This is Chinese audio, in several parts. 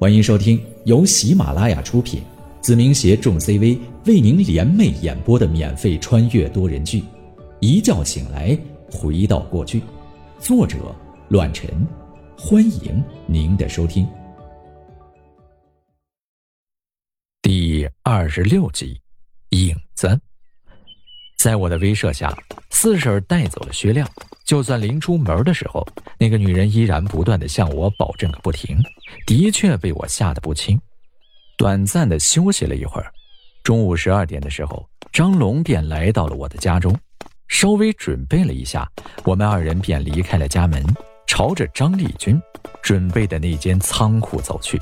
欢迎收听由喜马拉雅出品，子明携众 CV 为您联袂演播的免费穿越多人剧《一觉醒来回到过去》，作者：乱臣。欢迎您的收听。第二十六集，影子。在我的威慑下，四婶带走了薛亮。就算临出门的时候，那个女人依然不断的向我保证个不停，的确被我吓得不轻。短暂的休息了一会儿，中午十二点的时候，张龙便来到了我的家中，稍微准备了一下，我们二人便离开了家门，朝着张立军准备的那间仓库走去。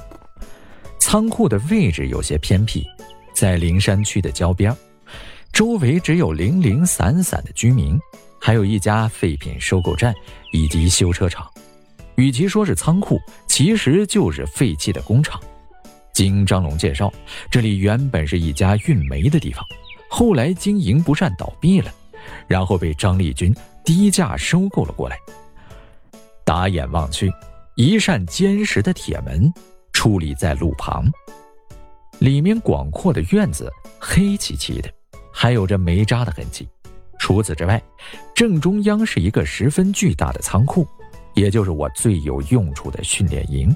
仓库的位置有些偏僻，在灵山区的郊边，周围只有零零散散的居民。还有一家废品收购站以及修车厂，与其说是仓库，其实就是废弃的工厂。经张龙介绍，这里原本是一家运煤的地方，后来经营不善倒闭了，然后被张立军低价收购了过来。打眼望去，一扇坚实的铁门矗立在路旁，里面广阔的院子黑漆漆的，还有着煤渣的痕迹。除此之外，正中央是一个十分巨大的仓库，也就是我最有用处的训练营。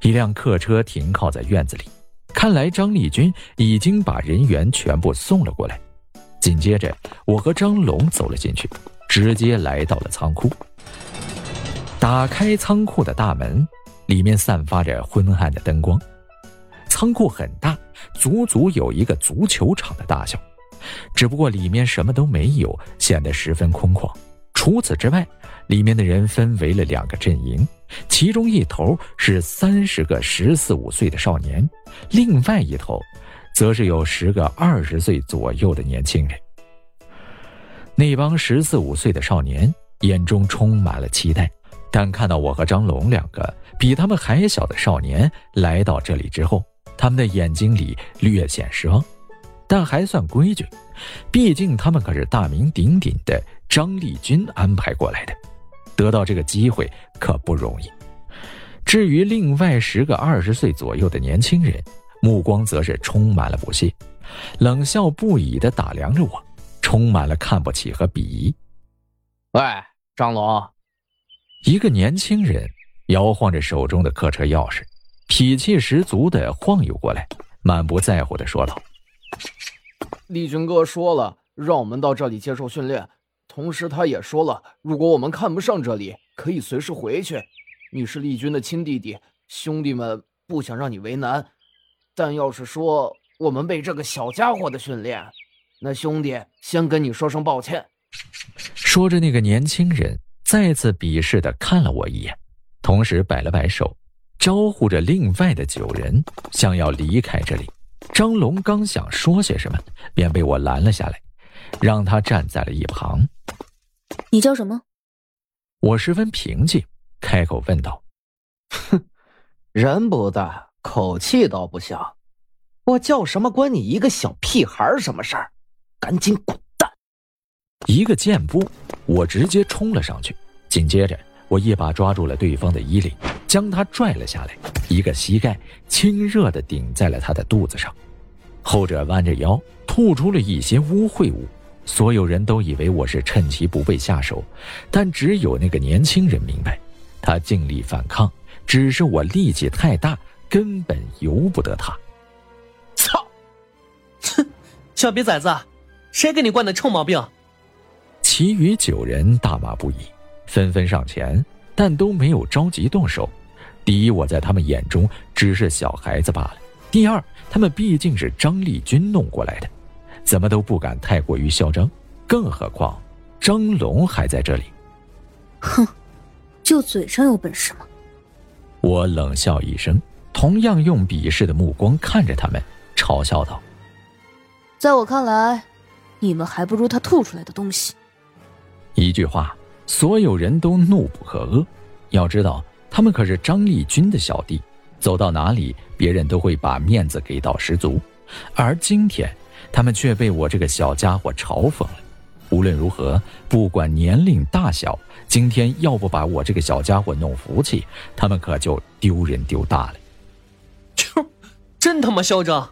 一辆客车停靠在院子里，看来张立军已经把人员全部送了过来。紧接着，我和张龙走了进去，直接来到了仓库。打开仓库的大门，里面散发着昏暗的灯光。仓库很大，足足有一个足球场的大小。只不过里面什么都没有，显得十分空旷。除此之外，里面的人分为了两个阵营，其中一头是三十个十四五岁的少年，另外一头，则是有十个二十岁左右的年轻人。那帮十四五岁的少年眼中充满了期待，但看到我和张龙两个比他们还小的少年来到这里之后，他们的眼睛里略显失望。但还算规矩，毕竟他们可是大名鼎鼎的张立军安排过来的，得到这个机会可不容易。至于另外十个二十岁左右的年轻人，目光则是充满了不屑，冷笑不已的打量着我，充满了看不起和鄙夷。喂，张龙，一个年轻人摇晃着手中的客车钥匙，脾气十足的晃悠过来，满不在乎的说道。立军哥说了，让我们到这里接受训练。同时，他也说了，如果我们看不上这里，可以随时回去。你是立军的亲弟弟，兄弟们不想让你为难。但要是说我们被这个小家伙的训练，那兄弟先跟你说声抱歉。说着，那个年轻人再次鄙视的看了我一眼，同时摆了摆手，招呼着另外的九人，想要离开这里。张龙刚想说些什么，便被我拦了下来，让他站在了一旁。你叫什么？我十分平静，开口问道：“哼，人不大，口气倒不小。我叫什么？关你一个小屁孩什么事儿？赶紧滚蛋！”一个箭步，我直接冲了上去，紧接着我一把抓住了对方的衣领。将他拽了下来，一个膝盖亲热的顶在了他的肚子上，后者弯着腰吐出了一些污秽物。所有人都以为我是趁其不备下手，但只有那个年轻人明白，他尽力反抗，只是我力气太大，根本由不得他。操！哼，小逼崽子，谁给你惯的臭毛病？其余九人大骂不已，纷纷上前，但都没有着急动手。第一，我在他们眼中只是小孩子罢了；第二，他们毕竟是张立军弄过来的，怎么都不敢太过于嚣张。更何况，张龙还在这里。哼，就嘴上有本事吗？我冷笑一声，同样用鄙视的目光看着他们，嘲笑道：“在我看来，你们还不如他吐出来的东西。”一句话，所有人都怒不可遏。要知道。他们可是张立军的小弟，走到哪里，别人都会把面子给到十足。而今天，他们却被我这个小家伙嘲讽了。无论如何，不管年龄大小，今天要不把我这个小家伙弄服气，他们可就丢人丢大了。真他妈嚣张！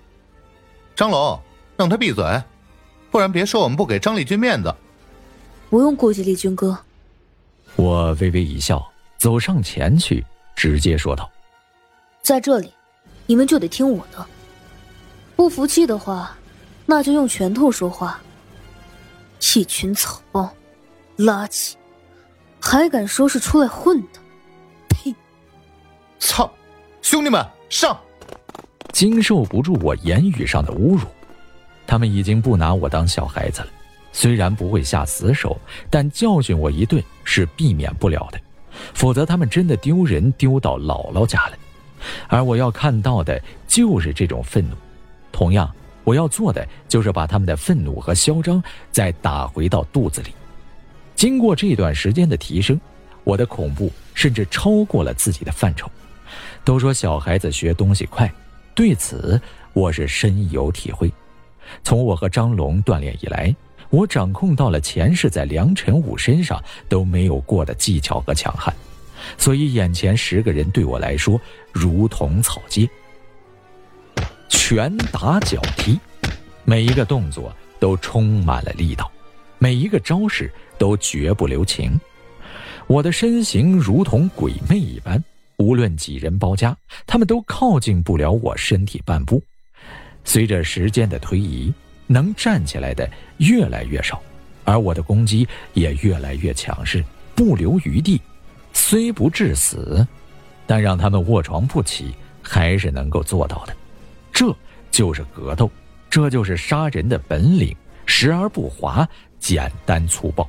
张龙，让他闭嘴，不然别说我们不给张立军面子。不用顾及立军哥。我微微一笑，走上前去，直接说道：“在这里，你们就得听我的。不服气的话，那就用拳头说话。一群草包，垃圾，还敢说是出来混的？呸！操！兄弟们，上！”经受不住我言语上的侮辱，他们已经不拿我当小孩子了。虽然不会下死手，但教训我一顿是避免不了的，否则他们真的丢人丢到姥姥家了。而我要看到的就是这种愤怒。同样，我要做的就是把他们的愤怒和嚣张再打回到肚子里。经过这段时间的提升，我的恐怖甚至超过了自己的范畴。都说小孩子学东西快，对此我是深有体会。从我和张龙锻炼以来。我掌控到了前世在梁晨武身上都没有过的技巧和强悍，所以眼前十个人对我来说如同草芥。拳打脚踢，每一个动作都充满了力道，每一个招式都绝不留情。我的身形如同鬼魅一般，无论几人包夹，他们都靠近不了我身体半步。随着时间的推移。能站起来的越来越少，而我的攻击也越来越强势，不留余地。虽不致死，但让他们卧床不起还是能够做到的。这就是格斗，这就是杀人的本领，时而不华，简单粗暴。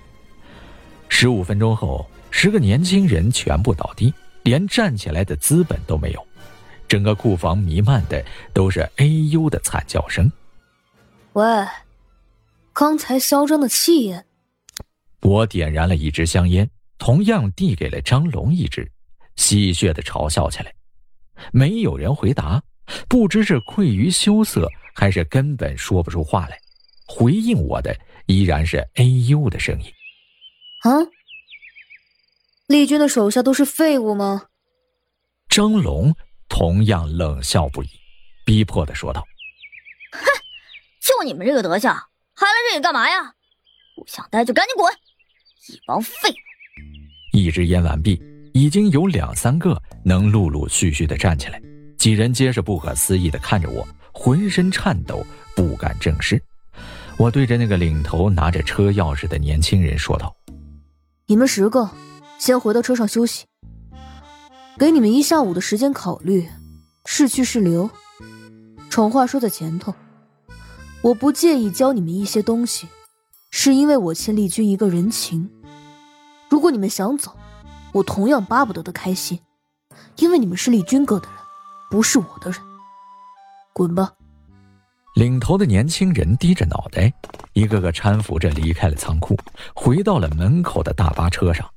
十五分钟后，十个年轻人全部倒地，连站起来的资本都没有。整个库房弥漫的都是“哎呦”的惨叫声。喂，刚才嚣张的气焰。我点燃了一支香烟，同样递给了张龙一支，戏谑的嘲笑起来。没有人回答，不知是愧于羞涩，还是根本说不出话来。回应我的依然是“哎呦”的声音。啊！丽君的手下都是废物吗？张龙同样冷笑不已，逼迫的说道。就你们这个德行，还来这里干嘛呀？不想待就赶紧滚！一帮废物！一支烟完毕，已经有两三个能陆陆续续的站起来，几人皆是不可思议的看着我，浑身颤抖，不敢正视。我对着那个领头拿着车钥匙的年轻人说道：“你们十个，先回到车上休息，给你们一下午的时间考虑，是去是留。丑话说在前头。”我不介意教你们一些东西，是因为我欠丽君一个人情。如果你们想走，我同样巴不得的开心，因为你们是丽君哥的人，不是我的人。滚吧！领头的年轻人低着脑袋，一个个搀扶着离开了仓库，回到了门口的大巴车上，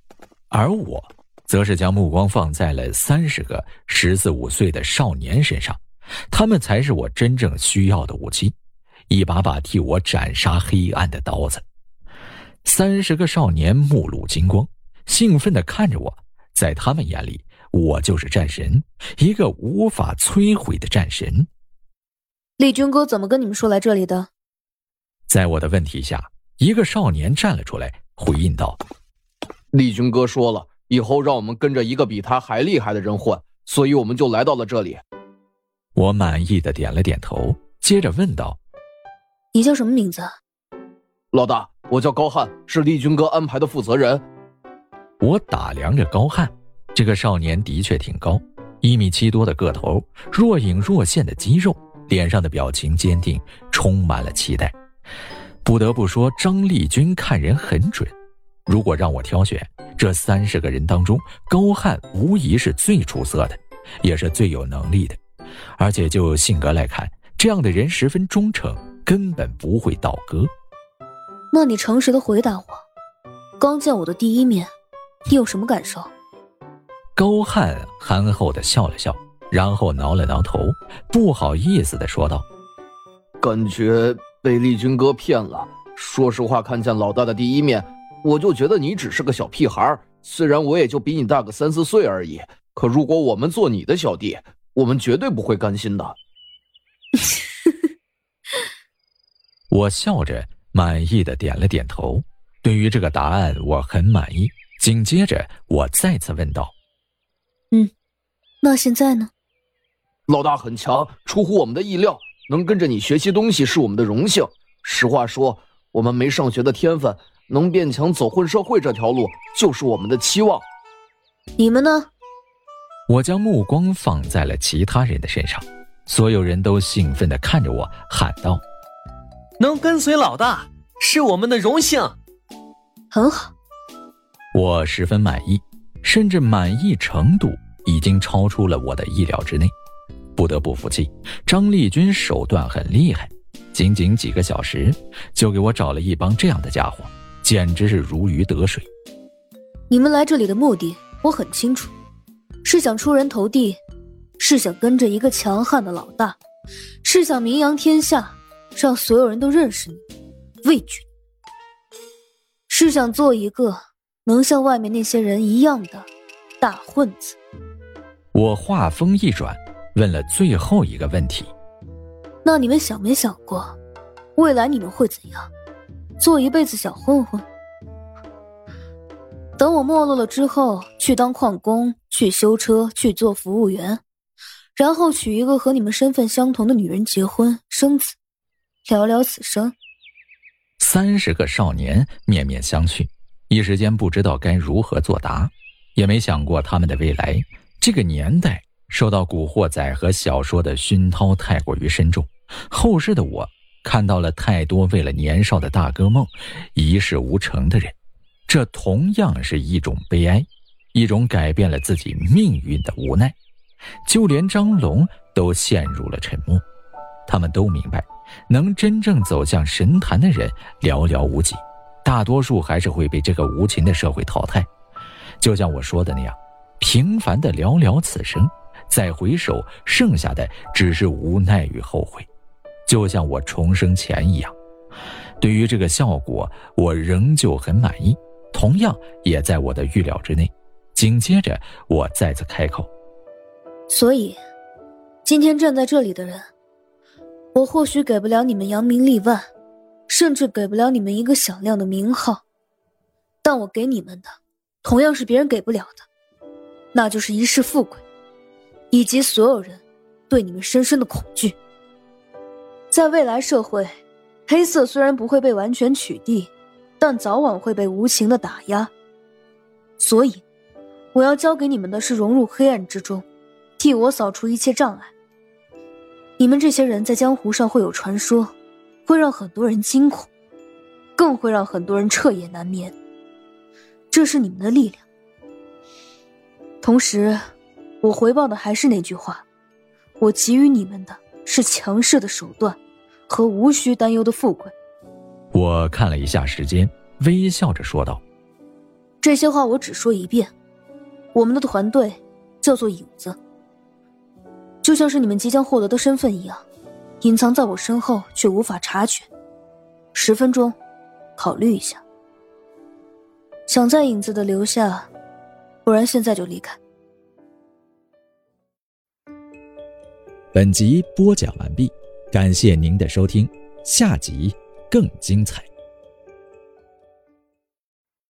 而我，则是将目光放在了三十个十四五岁的少年身上，他们才是我真正需要的武器。一把把替我斩杀黑暗的刀子。三十个少年目露金光，兴奋地看着我。在他们眼里，我就是战神，一个无法摧毁的战神。丽君哥怎么跟你们说来这里的？在我的问题下，一个少年站了出来，回应道：“丽君哥说了，以后让我们跟着一个比他还厉害的人混，所以我们就来到了这里。”我满意的点了点头，接着问道。你叫什么名字？老大，我叫高翰，是丽君哥安排的负责人。我打量着高翰，这个少年的确挺高，一米七多的个头，若隐若现的肌肉，脸上的表情坚定，充满了期待。不得不说，张丽君看人很准。如果让我挑选，这三十个人当中，高翰无疑是最出色的，也是最有能力的。而且就性格来看，这样的人十分忠诚。根本不会倒戈。那你诚实的回答我，刚见我的第一面，你有什么感受？高汉憨厚的笑了笑，然后挠了挠头，不好意思的说道：“感觉被丽君哥骗了。说实话，看见老大的第一面，我就觉得你只是个小屁孩。虽然我也就比你大个三四岁而已，可如果我们做你的小弟，我们绝对不会甘心的。”我笑着满意的点了点头。对于这个答案，我很满意。紧接着，我再次问道：“嗯，那现在呢？”老大很强，出乎我们的意料。能跟着你学习东西是我们的荣幸。实话说，我们没上学的天分，能变强走混社会这条路就是我们的期望。你们呢？我将目光放在了其他人的身上，所有人都兴奋地看着我，喊道：“能跟随老大是我们的荣幸。”很好，我十分满意，甚至满意程度已经超出了我的意料之内。不得不服气，张丽君手段很厉害，仅仅几个小时就给我找了一帮这样的家伙，简直是如鱼得水。你们来这里的目的我很清楚，是想出人头地，是想跟着一个强悍的老大，是想名扬天下，让所有人都认识你，畏惧你，是想做一个能像外面那些人一样的大混子。我话锋一转。问了最后一个问题，那你们想没想过，未来你们会怎样？做一辈子小混混？等我没落了之后，去当矿工，去修车，去做服务员，然后娶一个和你们身份相同的女人结婚生子，聊聊此生。三十个少年面面相觑，一时间不知道该如何作答，也没想过他们的未来。这个年代。受到古惑仔和小说的熏陶太过于深重，后世的我看到了太多为了年少的大哥梦一事无成的人，这同样是一种悲哀，一种改变了自己命运的无奈。就连张龙都陷入了沉默，他们都明白，能真正走向神坛的人寥寥无几，大多数还是会被这个无情的社会淘汰。就像我说的那样，平凡的寥寥此生。再回首，剩下的只是无奈与后悔，就像我重生前一样。对于这个效果，我仍旧很满意，同样也在我的预料之内。紧接着，我再次开口：“所以，今天站在这里的人，我或许给不了你们扬名立万，甚至给不了你们一个响亮的名号，但我给你们的，同样是别人给不了的，那就是一世富贵。”以及所有人对你们深深的恐惧。在未来社会，黑色虽然不会被完全取缔，但早晚会被无情的打压。所以，我要教给你们的是融入黑暗之中，替我扫除一切障碍。你们这些人在江湖上会有传说，会让很多人惊恐，更会让很多人彻夜难眠。这是你们的力量。同时。我回报的还是那句话，我给予你们的是强势的手段，和无需担忧的富贵。我看了一下时间，微笑着说道：“这些话我只说一遍。我们的团队叫做影子，就像是你们即将获得的身份一样，隐藏在我身后却无法察觉。十分钟，考虑一下。想在影子的留下，不然现在就离开。”本集播讲完毕，感谢您的收听，下集更精彩。